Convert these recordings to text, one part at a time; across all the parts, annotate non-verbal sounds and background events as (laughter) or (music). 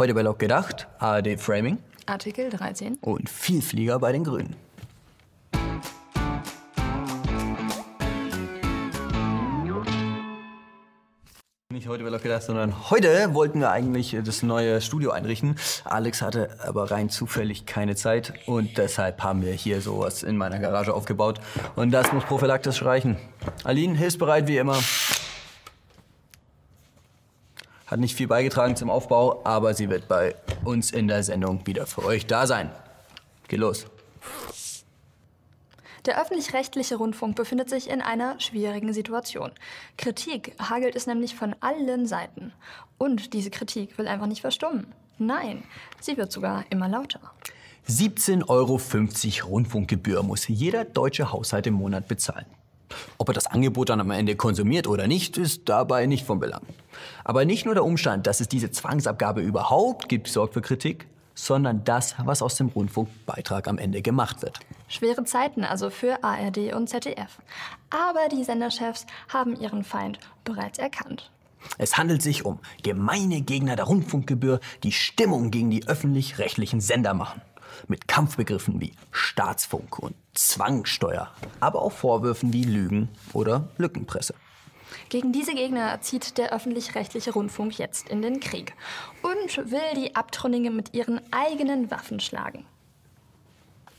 Heute bei Lok gedacht, ARD Framing Artikel 13. und Vielflieger bei den Grünen. Nicht heute bei Lok gedacht, sondern heute wollten wir eigentlich das neue Studio einrichten. Alex hatte aber rein zufällig keine Zeit und deshalb haben wir hier sowas in meiner Garage aufgebaut. Und das muss prophylaktisch reichen. Aline, hilfsbereit wie immer. Hat nicht viel beigetragen zum Aufbau, aber sie wird bei uns in der Sendung wieder für euch da sein. Geh los. Der öffentlich-rechtliche Rundfunk befindet sich in einer schwierigen Situation. Kritik hagelt es nämlich von allen Seiten. Und diese Kritik will einfach nicht verstummen. Nein, sie wird sogar immer lauter. 17,50 Euro Rundfunkgebühr muss jeder deutsche Haushalt im Monat bezahlen. Ob er das Angebot dann am Ende konsumiert oder nicht, ist dabei nicht von Belang. Aber nicht nur der Umstand, dass es diese Zwangsabgabe überhaupt gibt, sorgt für Kritik, sondern das, was aus dem Rundfunkbeitrag am Ende gemacht wird. Schwere Zeiten also für ARD und ZDF. Aber die Senderchefs haben ihren Feind bereits erkannt. Es handelt sich um gemeine Gegner der Rundfunkgebühr, die Stimmung gegen die öffentlich-rechtlichen Sender machen. Mit Kampfbegriffen wie Staatsfunk und Zwangssteuer, aber auch Vorwürfen wie Lügen oder Lückenpresse. Gegen diese Gegner zieht der öffentlich-rechtliche Rundfunk jetzt in den Krieg und will die Abtrünnigen mit ihren eigenen Waffen schlagen.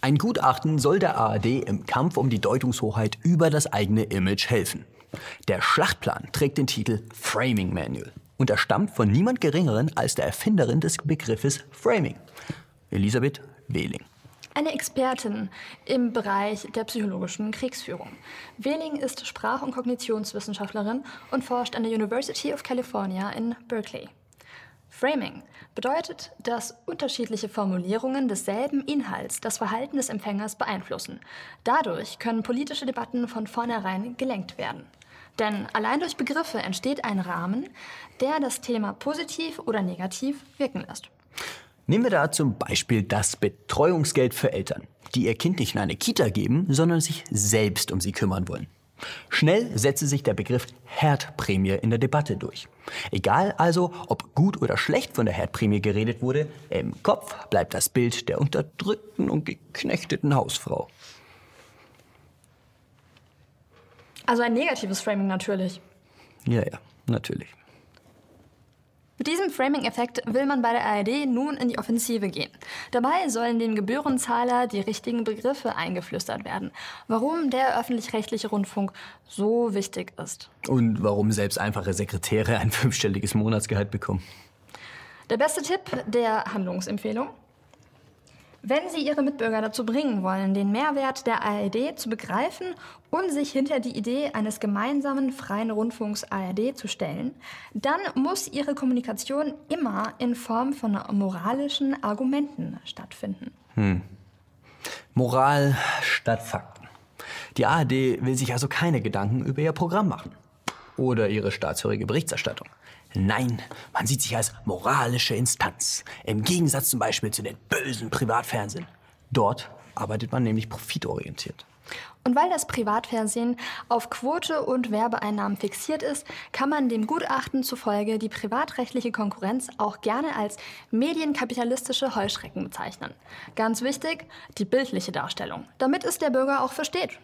Ein Gutachten soll der ARD im Kampf um die Deutungshoheit über das eigene Image helfen. Der Schlachtplan trägt den Titel Framing Manual und er stammt von niemand Geringeren als der Erfinderin des Begriffes Framing, Elisabeth Wehling. Eine Expertin im Bereich der psychologischen Kriegsführung. Wehling ist Sprach- und Kognitionswissenschaftlerin und forscht an der University of California in Berkeley. Framing bedeutet, dass unterschiedliche Formulierungen desselben Inhalts das Verhalten des Empfängers beeinflussen. Dadurch können politische Debatten von vornherein gelenkt werden. Denn allein durch Begriffe entsteht ein Rahmen, der das Thema positiv oder negativ wirken lässt. Nehmen wir da zum Beispiel das Betreuungsgeld für Eltern, die ihr Kind nicht in eine Kita geben, sondern sich selbst um sie kümmern wollen. Schnell setze sich der Begriff Herdprämie in der Debatte durch. Egal also, ob gut oder schlecht von der Herdprämie geredet wurde, im Kopf bleibt das Bild der unterdrückten und geknechteten Hausfrau. Also ein negatives Framing natürlich. Ja, ja, natürlich. Mit diesem Framing-Effekt will man bei der ARD nun in die Offensive gehen. Dabei sollen dem Gebührenzahler die richtigen Begriffe eingeflüstert werden, warum der öffentlich-rechtliche Rundfunk so wichtig ist. Und warum selbst einfache Sekretäre ein fünfstelliges Monatsgehalt bekommen. Der beste Tipp der Handlungsempfehlung? Wenn Sie Ihre Mitbürger dazu bringen wollen, den Mehrwert der ARD zu begreifen und sich hinter die Idee eines gemeinsamen freien Rundfunks ARD zu stellen, dann muss Ihre Kommunikation immer in Form von moralischen Argumenten stattfinden. Moral statt Fakten. Die ARD will sich also keine Gedanken über ihr Programm machen. Oder ihre staatshörige Berichterstattung. Nein, man sieht sich als moralische Instanz. Im Gegensatz zum Beispiel zu den bösen Privatfernsehen. Dort arbeitet man nämlich profitorientiert. Und weil das Privatfernsehen auf Quote und Werbeeinnahmen fixiert ist, kann man dem Gutachten zufolge die privatrechtliche Konkurrenz auch gerne als medienkapitalistische Heuschrecken bezeichnen. Ganz wichtig, die bildliche Darstellung, damit es der Bürger auch versteht.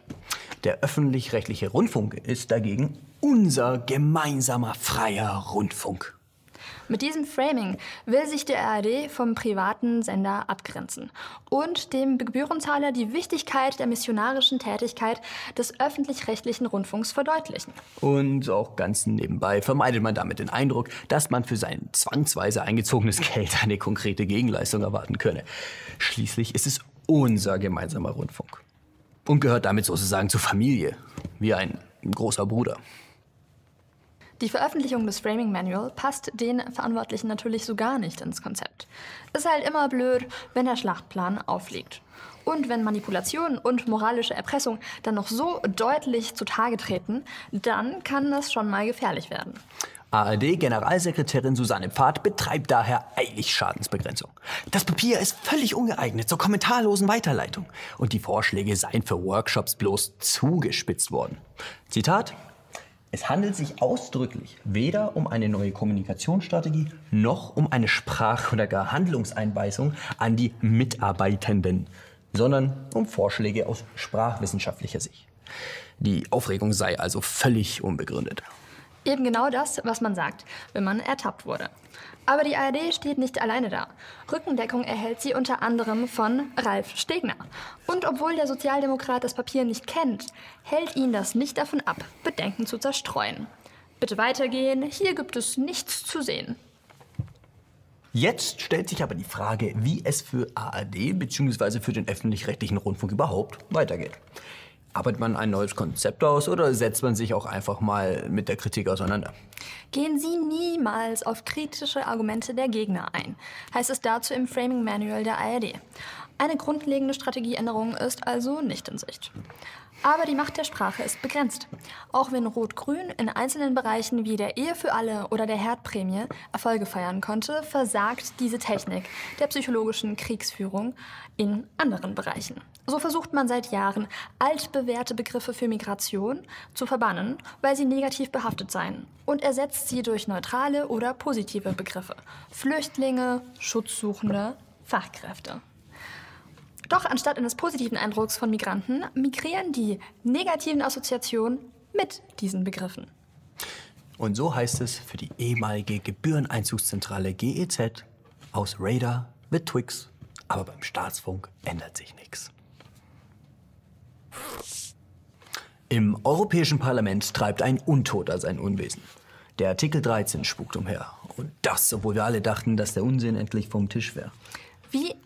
Der öffentlich-rechtliche Rundfunk ist dagegen unser gemeinsamer freier Rundfunk. Mit diesem Framing will sich der ARD vom privaten Sender abgrenzen und dem Gebührenzahler die Wichtigkeit der missionarischen Tätigkeit des öffentlich-rechtlichen Rundfunks verdeutlichen. Und auch ganz nebenbei vermeidet man damit den Eindruck, dass man für sein zwangsweise eingezogenes Geld eine konkrete Gegenleistung erwarten könne. Schließlich ist es unser gemeinsamer Rundfunk und gehört damit sozusagen zur Familie, wie ein großer Bruder. Die Veröffentlichung des Framing Manual passt den Verantwortlichen natürlich so gar nicht ins Konzept. Ist halt immer blöd, wenn der Schlachtplan aufliegt. Und wenn Manipulation und moralische Erpressung dann noch so deutlich zutage treten, dann kann das schon mal gefährlich werden. ARD-Generalsekretärin Susanne Pfad betreibt daher eilig Schadensbegrenzung. Das Papier ist völlig ungeeignet zur kommentarlosen Weiterleitung und die Vorschläge seien für Workshops bloß zugespitzt worden. Zitat: Es handelt sich ausdrücklich weder um eine neue Kommunikationsstrategie noch um eine Sprach- oder gar Handlungseinweisung an die Mitarbeitenden, sondern um Vorschläge aus sprachwissenschaftlicher Sicht. Die Aufregung sei also völlig unbegründet. Eben genau das, was man sagt, wenn man ertappt wurde. Aber die ARD steht nicht alleine da. Rückendeckung erhält sie unter anderem von Ralf Stegner. Und obwohl der Sozialdemokrat das Papier nicht kennt, hält ihn das nicht davon ab, Bedenken zu zerstreuen. Bitte weitergehen, hier gibt es nichts zu sehen. Jetzt stellt sich aber die Frage, wie es für ARD bzw. für den öffentlich-rechtlichen Rundfunk überhaupt weitergeht. Arbeitet man ein neues Konzept aus oder setzt man sich auch einfach mal mit der Kritik auseinander? Gehen Sie niemals auf kritische Argumente der Gegner ein, heißt es dazu im Framing Manual der ARD. Eine grundlegende Strategieänderung ist also nicht in Sicht. Aber die Macht der Sprache ist begrenzt. Auch wenn Rot-Grün in einzelnen Bereichen wie der Ehe für alle oder der Herdprämie Erfolge feiern konnte, versagt diese Technik der psychologischen Kriegsführung in anderen Bereichen. So versucht man seit Jahren, altbewährte Begriffe für Migration zu verbannen, weil sie negativ behaftet seien, und ersetzt sie durch neutrale oder positive Begriffe. Flüchtlinge, Schutzsuchende, Fachkräfte. Doch anstatt eines positiven Eindrucks von Migranten migrieren die negativen Assoziationen mit diesen Begriffen. Und so heißt es für die ehemalige Gebühreneinzugszentrale GEZ aus Radar wird Twix, aber beim Staatsfunk ändert sich nichts. Im Europäischen Parlament treibt ein Untoter sein Unwesen. Der Artikel 13 spukt umher. Und das, obwohl wir alle dachten, dass der Unsinn endlich vom Tisch wäre.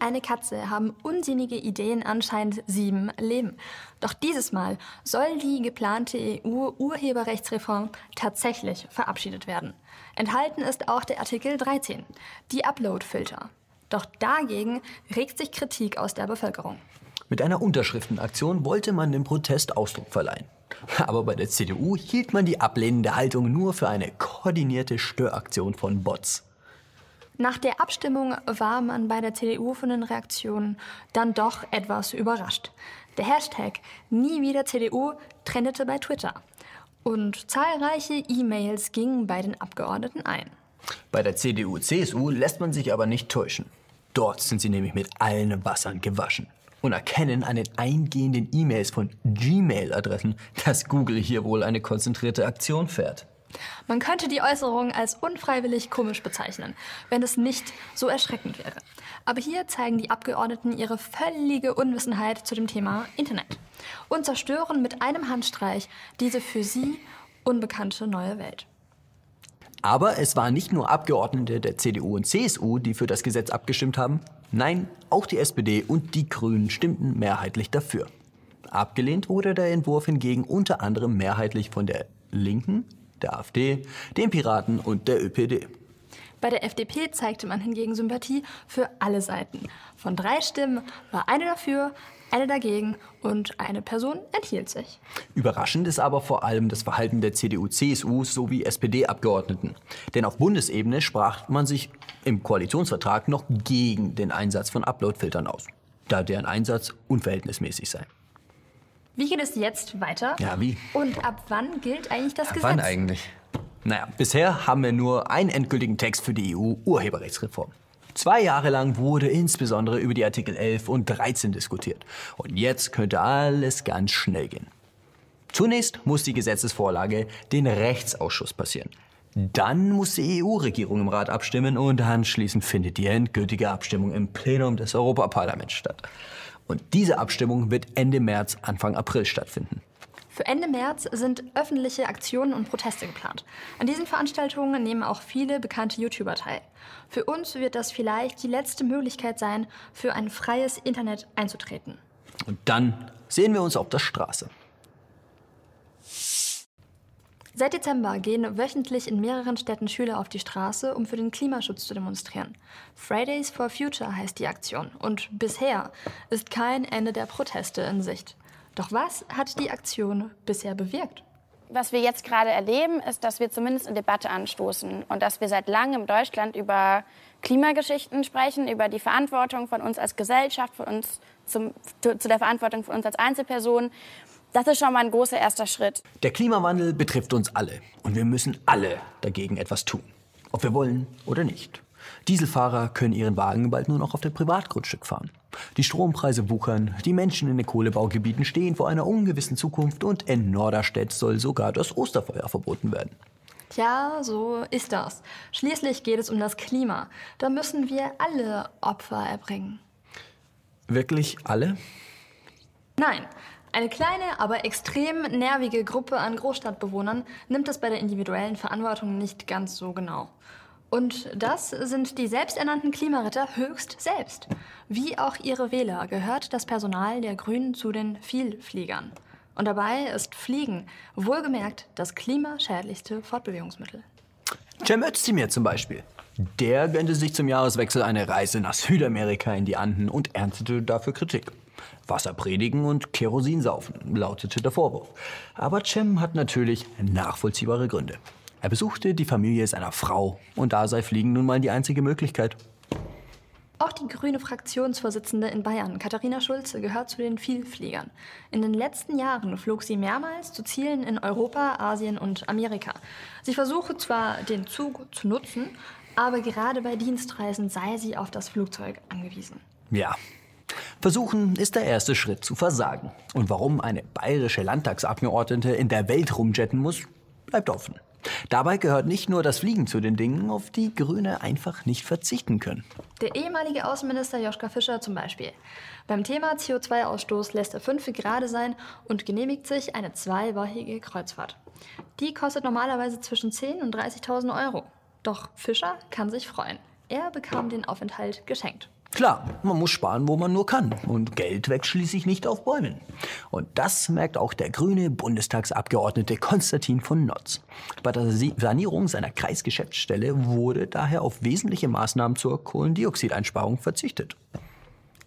Eine Katze haben unsinnige Ideen anscheinend sieben Leben. Doch dieses Mal soll die geplante EU-Urheberrechtsreform tatsächlich verabschiedet werden. Enthalten ist auch der Artikel 13, die Upload-Filter. Doch dagegen regt sich Kritik aus der Bevölkerung. Mit einer Unterschriftenaktion wollte man dem Protest Ausdruck verleihen. Aber bei der CDU hielt man die ablehnende Haltung nur für eine koordinierte Störaktion von Bots. Nach der Abstimmung war man bei der CDU von den Reaktionen dann doch etwas überrascht. Der Hashtag Nie wieder CDU trendete bei Twitter. Und zahlreiche E-Mails gingen bei den Abgeordneten ein. Bei der CDU-CSU lässt man sich aber nicht täuschen. Dort sind sie nämlich mit allen Wassern gewaschen und erkennen an den eingehenden E-Mails von Gmail-Adressen, dass Google hier wohl eine konzentrierte Aktion fährt. Man könnte die Äußerung als unfreiwillig komisch bezeichnen, wenn es nicht so erschreckend wäre. Aber hier zeigen die Abgeordneten ihre völlige Unwissenheit zu dem Thema Internet und zerstören mit einem Handstreich diese für sie unbekannte neue Welt. Aber es waren nicht nur Abgeordnete der CDU und CSU, die für das Gesetz abgestimmt haben. Nein, auch die SPD und die Grünen stimmten mehrheitlich dafür. Abgelehnt wurde der Entwurf hingegen unter anderem mehrheitlich von der Linken, der AfD, den Piraten und der ÖPD. Bei der FDP zeigte man hingegen Sympathie für alle Seiten. Von drei Stimmen war eine dafür, eine dagegen und eine Person enthielt sich. Überraschend ist aber vor allem das Verhalten der CDU, CSU sowie SPD-Abgeordneten. Denn auf Bundesebene sprach man sich im Koalitionsvertrag noch gegen den Einsatz von Uploadfiltern aus, da deren Einsatz unverhältnismäßig sei. Wie geht es jetzt weiter? Ja, wie? Und ab wann gilt eigentlich das Ja, Gesetz? wann eigentlich? Naja, bisher haben wir nur einen endgültigen Text für die EU-Urheberrechtsreform. Zwei Jahre lang wurde insbesondere über die Artikel 11 und 13 diskutiert. Und jetzt könnte alles ganz schnell gehen. Zunächst muss die Gesetzesvorlage den Rechtsausschuss passieren. Dann muss die EU-Regierung im Rat abstimmen und anschließend findet die endgültige Abstimmung im Plenum des Europaparlaments statt. Und diese Abstimmung wird Ende März, Anfang April stattfinden. Für Ende März sind öffentliche Aktionen und Proteste geplant. An diesen Veranstaltungen nehmen auch viele bekannte YouTuber teil. Für uns wird das vielleicht die letzte Möglichkeit sein, für ein freies Internet einzutreten. Und dann sehen wir uns auf der Straße. Seit Dezember gehen wöchentlich in mehreren Städten Schüler auf die Straße, um für den Klimaschutz zu demonstrieren. Fridays for Future heißt die Aktion und bisher ist kein Ende der Proteste in Sicht. Doch was hat die Aktion bisher bewirkt? Was wir jetzt gerade erleben, ist, dass wir zumindest eine Debatte anstoßen und dass wir seit langem in Deutschland über Klimageschichten sprechen, über die Verantwortung von uns als Gesellschaft, von uns zum, zu, zu der Verantwortung von uns als Einzelpersonen Das ist schon mal ein großer erster Schritt. Der Klimawandel betrifft uns alle und wir müssen alle dagegen etwas tun. Ob wir wollen oder nicht. Dieselfahrer können ihren Wagen bald nur noch auf dem Privatgrundstück fahren. Die Strompreise wuchern, die Menschen in den Kohlebaugebieten stehen vor einer ungewissen Zukunft und in Norderstedt soll sogar das Osterfeuer verboten werden. Tja, so ist das. Schließlich geht es um das Klima. Da müssen wir alle Opfer erbringen. Wirklich alle? Nein, eine kleine, aber extrem nervige Gruppe an Großstadtbewohnern nimmt es bei der individuellen Verantwortung nicht ganz so genau. Und das sind die selbsternannten Klimaretter höchst selbst. Wie auch ihre Wähler gehört das Personal der Grünen zu den Vielfliegern. Und dabei ist Fliegen wohlgemerkt das klimaschädlichste Fortbewegungsmittel. Cem Özdemir zum Beispiel. Der gönnte sich zum Jahreswechsel eine Reise nach Südamerika in die Anden und erntete dafür Kritik. Wasser predigen und Kerosin saufen, lautete der Vorwurf. Aber Cem hat natürlich nachvollziehbare Gründe. Er besuchte die Familie seiner Frau und da sei Fliegen nun mal die einzige Möglichkeit. Auch die grüne Fraktionsvorsitzende in Bayern, Katharina Schulze, gehört zu den Vielfliegern. In den letzten Jahren flog sie mehrmals zu Zielen in Europa, Asien und Amerika. Sie versuche zwar, den Zug zu nutzen, aber gerade bei Dienstreisen sei sie auf das Flugzeug angewiesen. Ja. Versuchen ist der erste Schritt zu versagen. Und warum eine bayerische Landtagsabgeordnete in der Welt rumjetten muss, bleibt offen. Dabei gehört nicht nur das Fliegen zu den Dingen, auf die Grüne einfach nicht verzichten können. Der ehemalige Außenminister Joschka Fischer zum Beispiel. Beim Thema CO2-Ausstoß lässt er fünf gerade sein und genehmigt sich eine zweiwöchige Kreuzfahrt. Die kostet normalerweise zwischen 10.000 und 30.000 Euro. Doch Fischer kann sich freuen. Er bekam den Aufenthalt geschenkt. Klar, man muss sparen, wo man nur kann. Und Geld wächst schließlich nicht auf Bäumen. Und das merkt auch der grüne Bundestagsabgeordnete Konstantin von Notz. Bei der Sanierung seiner Kreisgeschäftsstelle wurde daher auf wesentliche Maßnahmen zur Kohlendioxideinsparung verzichtet.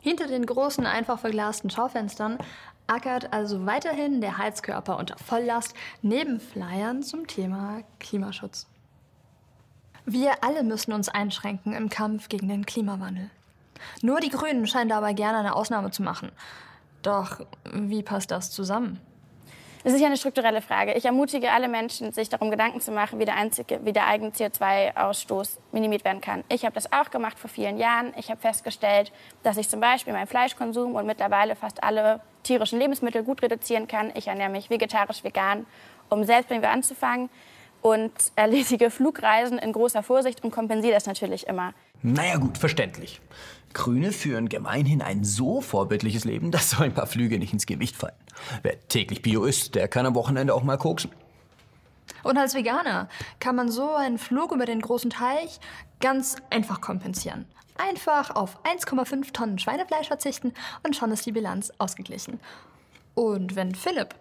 Hinter den großen, einfach verglasten Schaufenstern ackert also weiterhin der Heizkörper unter Volllast neben Flyern zum Thema Klimaschutz. Wir alle müssen uns einschränken im Kampf gegen den Klimawandel. Nur die Grünen scheinen dabei gerne eine Ausnahme zu machen. Doch wie passt das zusammen? Es ist ja eine strukturelle Frage. Ich ermutige alle Menschen, sich darum Gedanken zu machen, wie der, einzige, wie der eigene CO2-Ausstoß minimiert werden kann. Ich habe das auch gemacht vor vielen Jahren. Ich habe festgestellt, dass ich zum Beispiel meinen Fleischkonsum und mittlerweile fast alle tierischen Lebensmittel gut reduzieren kann. Ich ernähre mich vegetarisch, vegan, um selbst bei mir anzufangen und erledige Flugreisen in großer Vorsicht und kompensiere das natürlich immer. Naja gut, verständlich. Grüne führen gemeinhin ein so vorbildliches Leben, dass so ein paar Flüge nicht ins Gewicht fallen. Wer täglich Bio isst, der kann am Wochenende auch mal koksen. Und als Veganer kann man so einen Flug über den großen Teich ganz einfach kompensieren. Einfach auf 1,5 Tonnen Schweinefleisch verzichten und schon ist die Bilanz ausgeglichen. Und wenn Philipp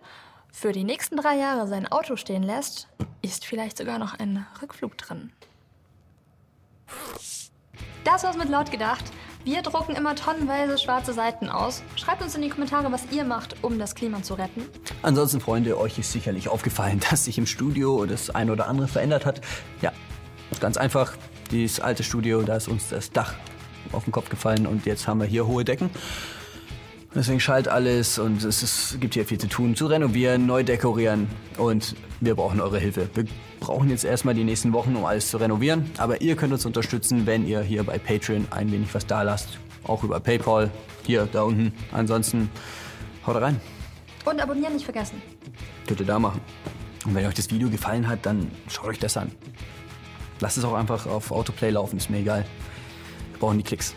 für die nächsten drei Jahre sein Auto stehen lässt, ist vielleicht sogar noch ein Rückflug drin. Das war's mit laut gedacht. Wir drucken immer tonnenweise schwarze Seiten aus. Schreibt uns in die Kommentare, was ihr macht, um das Klima zu retten. Ansonsten, Freunde, euch ist sicherlich aufgefallen, (laughs) dass sich im Studio das ein oder andere verändert hat. Ja, ganz einfach. Dieses alte Studio, da ist uns das Dach auf den Kopf gefallen und jetzt haben wir hier hohe Decken. Deswegen schallt alles und es ist, gibt hier viel zu tun. Zu renovieren, neu dekorieren und wir brauchen eure Hilfe. Wir brauchen jetzt erstmal die nächsten Wochen, um alles zu renovieren. Aber ihr könnt uns unterstützen, wenn ihr hier bei Patreon ein wenig was da lasst. Auch über PayPal, hier, da unten. Ansonsten haut rein. Und abonnieren nicht vergessen. Könnt ihr da machen. Und wenn euch das Video gefallen hat, dann schaut euch das an. Lasst es auch einfach auf Autoplay laufen, ist mir egal. Wir brauchen die Klicks.